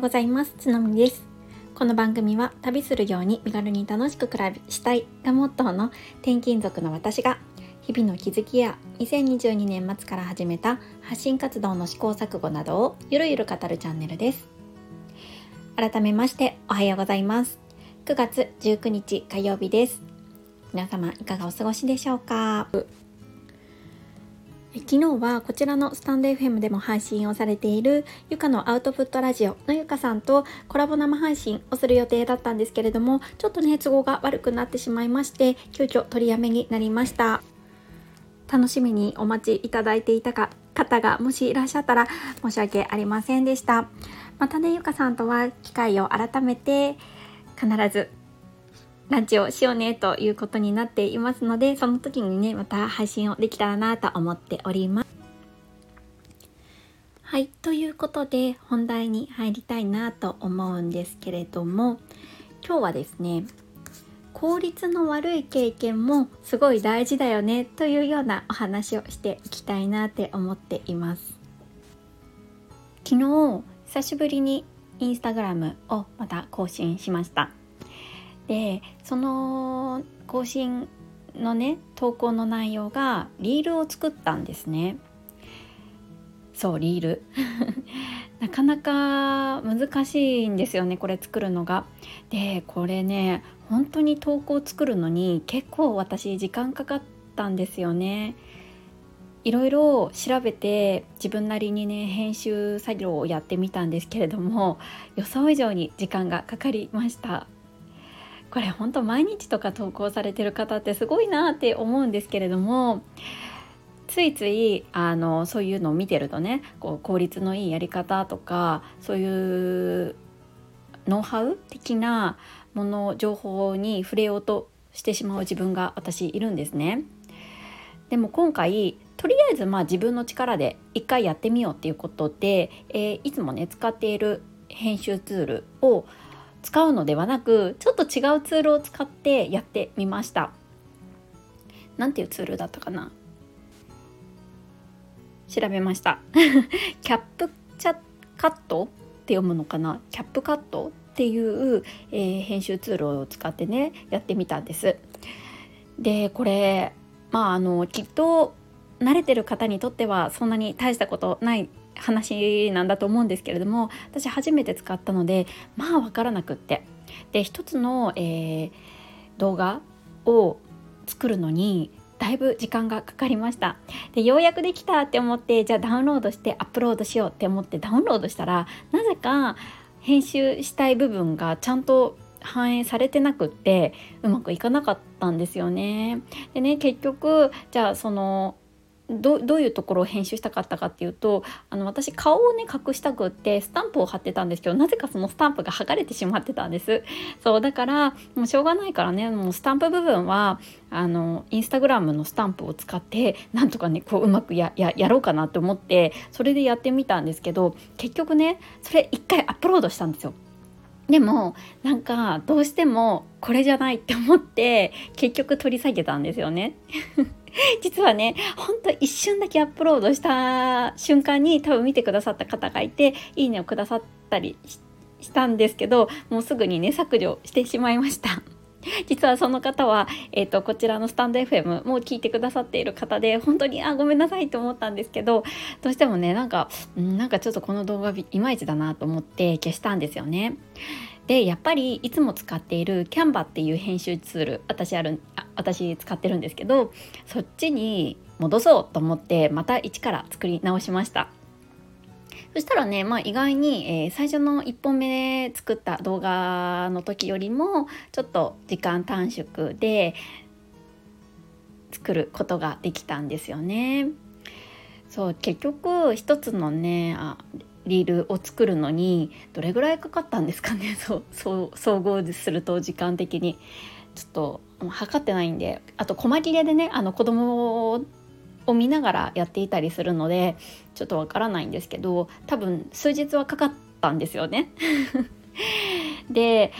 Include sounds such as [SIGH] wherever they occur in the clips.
うございます。つのみです。この番組は旅するように身軽に楽しく暮らしたいがモットーの転勤族の私が日々の気づきや2022年末から始めた発信活動の試行錯誤などをゆるゆる語るチャンネルです。改めましておはようございます。9月19日火曜日です。皆様いかがお過ごしでしょうか？昨日はこちらのスタンド FM でも配信をされているゆかのアウトプットラジオのゆかさんとコラボ生配信をする予定だったんですけれどもちょっとね都合が悪くなってしまいまして急遽取りやめになりました。楽しみにお待ちいただいていたか方がもしいらっしゃったら申し訳ありませんでした。またねゆかさんとは機会を改めて必ずランチをしようねということになっていますのでその時にねまた配信をできたらなと思っております。はいということで本題に入りたいなと思うんですけれども今日はですね効率の悪い経験もすごい大事だよねというようなお話をしていきたいなって思っています。昨日久しぶりにインスタグラムをまた更新しました。でその更新のね投稿の内容がリールを作ったんですね。そうリール。[LAUGHS] なかなか難しいんですよねこれ作るのが。でこれね本当に投稿作るのに結構私時間かかったんですよね。いろいろ調べて自分なりにね編集作業をやってみたんですけれども予想以上に時間がかかりました。これ本当毎日とか投稿されてる方ってすごいなって思うんですけれどもついついあのそういうのを見てるとねこう効率のいいやり方とかそういうノウハウ的なもの情報に触れようとしてしまう自分が私いるんですね。でも今回とりあえずまあ自分の力で一回やってみようっていうことで、えー、いつもね使っている編集ツールを使うのではなくちょっと違うツールを使ってやってみました。なんていうツールだったかな？調べました。[LAUGHS] キャップチャカットって読むのかな？キャップカットっていう、えー、編集ツールを使ってねやってみたんです。でこれまああのきっと慣れてる方にとってはそんなに大したことない話なんだと思うんですけれども私初めて使ったのでまあ分からなくってで一つの、えー、動画を作るのにだいぶ時間がかかりましたでようやくできたって思ってじゃあダウンロードしてアップロードしようって思ってダウンロードしたらなぜか編集したい部分がちゃんと反映されてなくってうまくいかなかったんですよね。でね結局じゃあそのどどういうところを編集したかったかっていうとあの私顔をね隠したくってスタンプを貼ってたんですけどなぜかそのスタンプが剥がれてしまってたんです。そうだからもうしょうがないからねもうスタンプ部分はあのインスタグラムのスタンプを使ってなんとかねこううまくややろうかなと思ってそれでやってみたんですけど結局ねそれ一回アップロードしたんですよ。でもなんかどうしてもこれじゃないって思って結局取り下げたんですよね。[LAUGHS] 実はねほんと一瞬だけアップロードした瞬間に多分見てくださった方がいていいねをくださったりしたんですけどもうすぐにね削除してしまいました。[LAUGHS] 実はその方は、えーと、こちらのスタンド FM も聞いてくださっている方で本当にあごめんなさいと思ったんですけどどうしてもねなんかなんかちょっとこの動画いまいちだなと思って消したんですよね。でやっぱりいつも使っているキャンバっていう編集ツール私ある私使ってるんですけどそっちに戻そうと思ってまた一から作り直しました。そしたらね、まあ、意外に、えー、最初の1本目作った動画の時よりもちょっと時間短縮で作ることができたんですよね。そう結局一つのねあリールを作るのにどれぐらいかかったんですかね。そうそう [LAUGHS] 総合すると時間的に。ちょっと測ってないんであと細切れでねあの子供を見ながらやっていたりするのでちょっとわからないんですけど多分数日はかかったんですよね。[LAUGHS] で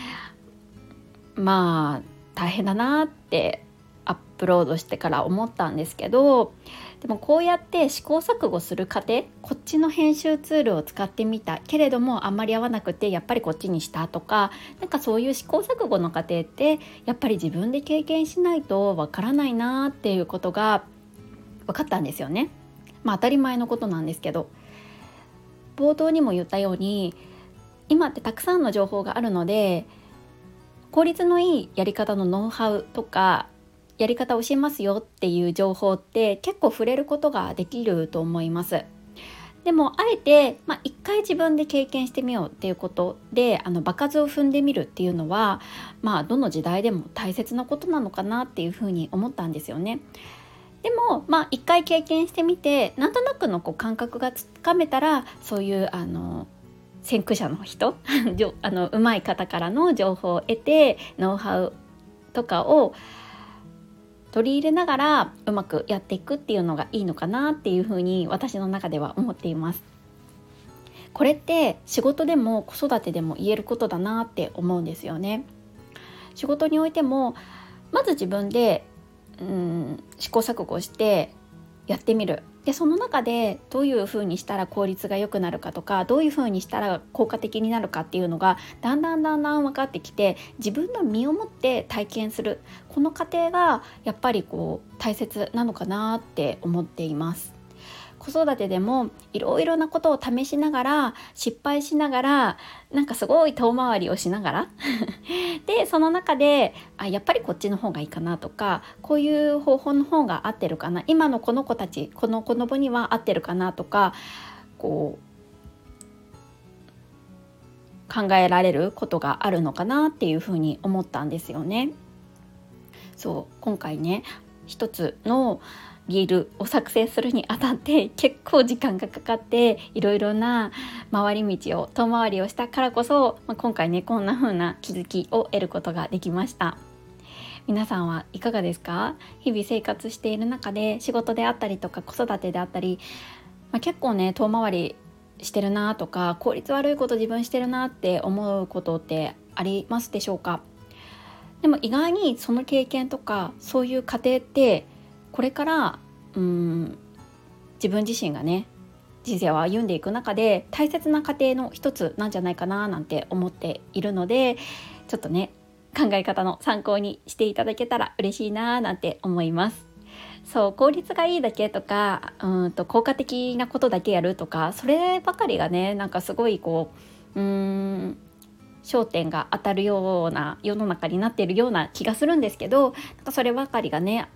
まあ大変だなってアップロードしてから思ったんですけどでもこうやって試行錯誤する過程こっちの編集ツールを使ってみたけれどもあんまり合わなくてやっぱりこっちにしたとかなんかそういう試行錯誤の過程ってやっぱり自分で経験しないとわからないなっていうことが分かったんですよね。まあ当たり前のことなんですけど冒頭にも言ったように今ってたくさんの情報があるので効率のいいやり方のノウハウとかやり方を教えますよっていう情報って結構触れることができると思います。でもあえて、まあ、一回自分で経験してみようっていうことであの場数を踏んでみるっていうのは、まあ、どの時代でも大切なことなのかなっていうふうに思ったんですよね。でもまあ一回経験してみてなんとなくのこう感覚がつかめたらそういうあの先駆者の人 [LAUGHS] あの上手い方からの情報を得てノウハウとかを取り入れながらうまくやっていくっていうのがいいのかなっていうふうに私の中では思っています。これって仕事でも子育てでも言えることだなって思うんですよね。仕事においてもまず自分でうん試行錯誤してやってみるでその中でどういうふうにしたら効率が良くなるかとかどういうふうにしたら効果的になるかっていうのがだんだんだんだん分かってきて自分の身をもって体験するこの過程がやっぱりこう大切なのかなって思っています。子育てでもいろいろなことを試しながら失敗しながらなんかすごい遠回りをしながら [LAUGHS] でその中であやっぱりこっちの方がいいかなとかこういう方法の方が合ってるかな今のこの子たちこの子供には合ってるかなとかこう考えられることがあるのかなっていうふうに思ったんですよね。そう今回ね一つのリールを作成するにあたって結構時間がかかっていろいろな回り道を遠回りをしたからこそ、まあ、今回ねこんな風な気づきを得ることができました。皆さんはいかがですか？日々生活している中で仕事であったりとか子育てであったり、まあ、結構ね遠回りしてるなとか効率悪いこと自分してるなって思うことってありますでしょうか？でも意外にその経験とかそういう過程ってこれからうん自分自身がね人生を歩んでいく中で大切な過程の一つなんじゃないかななんて思っているのでちょっとね考え方の参考にしていただけたら嬉しいななんて思います。そう効率がいいだけとかうんと効果的なことだけやるとかそればかりがねなんかすごいこううん焦点が当たるような世の中になっているような気がするんですけどなんかそればかりがね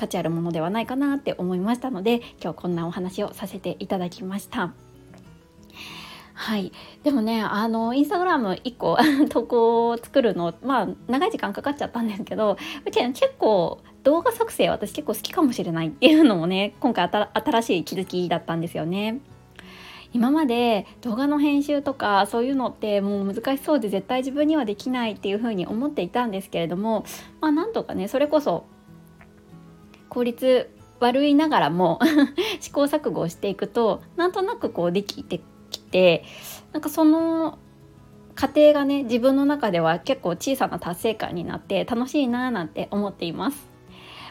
価値あるものではないかなって思いましたので今日こんなお話をさせていただきました。はい、でもねあのインスタグラム1個 [LAUGHS] 投稿を作るのまあ長い時間かかっちゃったんですけど結構動画作成私結構好きかもしれないっていうのもね今回新しい気づきだったんですよね。今まで動画の編集とかそういうのってもう難しそうで絶対自分にはできないっていうふうに思っていたんですけれどもまあなんとかねそれこそ効率悪いながらも [LAUGHS] 試行錯誤をしていくとなんとなくこうできてきてなんかその過程がね自分の中では結構小さな達成感になって楽しいなーなんて思っています。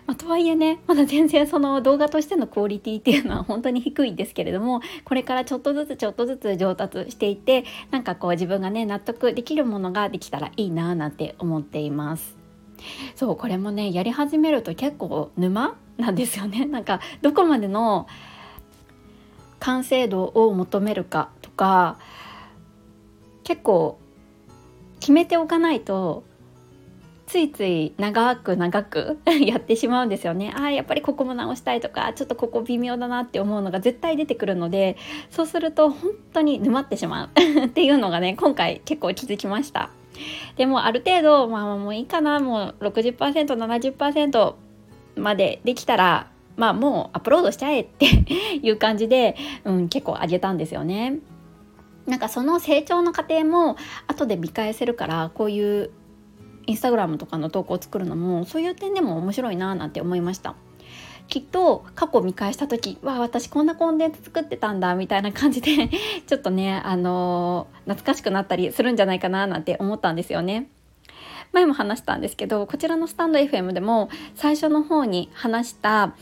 まあ、とはいえねまだ全然その動画としてのクオリティっていうのは [LAUGHS] 本当に低いんですけれどもこれからちょっとずつちょっとずつ上達していってなんかこう自分がね納得できるものができたらいいななんて思っています。そうこれもねやり始めると結構沼なんですよね [LAUGHS] なんかどこまでの完成度を求めるかとか結構決めておかないとついつい長く長く [LAUGHS] やってしまうんですよね。ああやっぱりここも直したいとかちょっとここ微妙だなって思うのが絶対出てくるのでそうすると本当に沼ってしまう [LAUGHS] っていうのがね今回結構気づきました。[LAUGHS] でもある程度まあもういいかなもう 60%70% までできたらまあもうアップロードしちゃえって [LAUGHS] いう感じで、うん、結構上げたんですよね。なんかその成長の過程も後で見返せるからこういうインスタグラムとかの投稿を作るのもそういう点でも面白いななんて思いました。きっと過去見返した時わ私こんなコンテンツ作ってたんだみたいな感じで [LAUGHS] ちょっとねあのー、懐かしくなったりするんじゃないかななんて思ったんですよね。前も話したんですけどこちらのスタンド FM でも最初の方に話した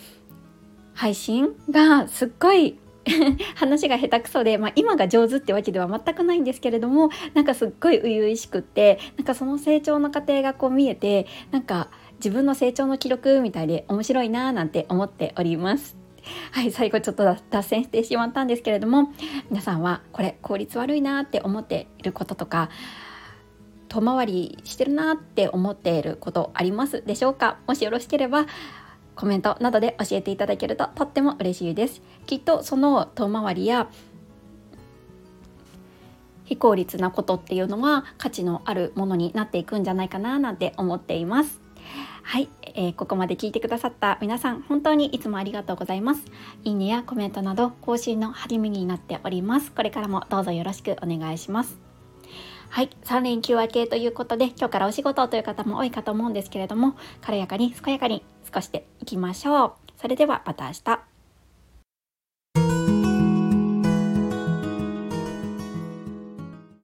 配信がすっごい [LAUGHS] 話が下手くそで、まあ、今が上手ってわけでは全くないんですけれどもなんかすっごい初々しくってなんかその成長の過程がこう見えてなんか自分の成長の記録みたいで面白いなーなんて思っております。はい、最後ちょっと脱線してしまったんですけれども皆さんはこれ効率悪いなって思っていることとか遠回りしてるなって思っていることありますでしょうか？もしよろしければコメントなどで教えていただけるととっても嬉しいです。きっとその遠回りや非効率なことっていうのは価値のあるものになっていくんじゃないかななんて思っています。はい、えー、ここまで聞いてくださった皆さん本当にいつもありがとうございます。いいねやコメントなど更新の励みになっております。これからもどうぞよろしくお願いします。はい、3連休明けということで今日からお仕事という方も多いかと思うんですけれども軽やかに健やかに過ごしていきましょう。それではまた明日。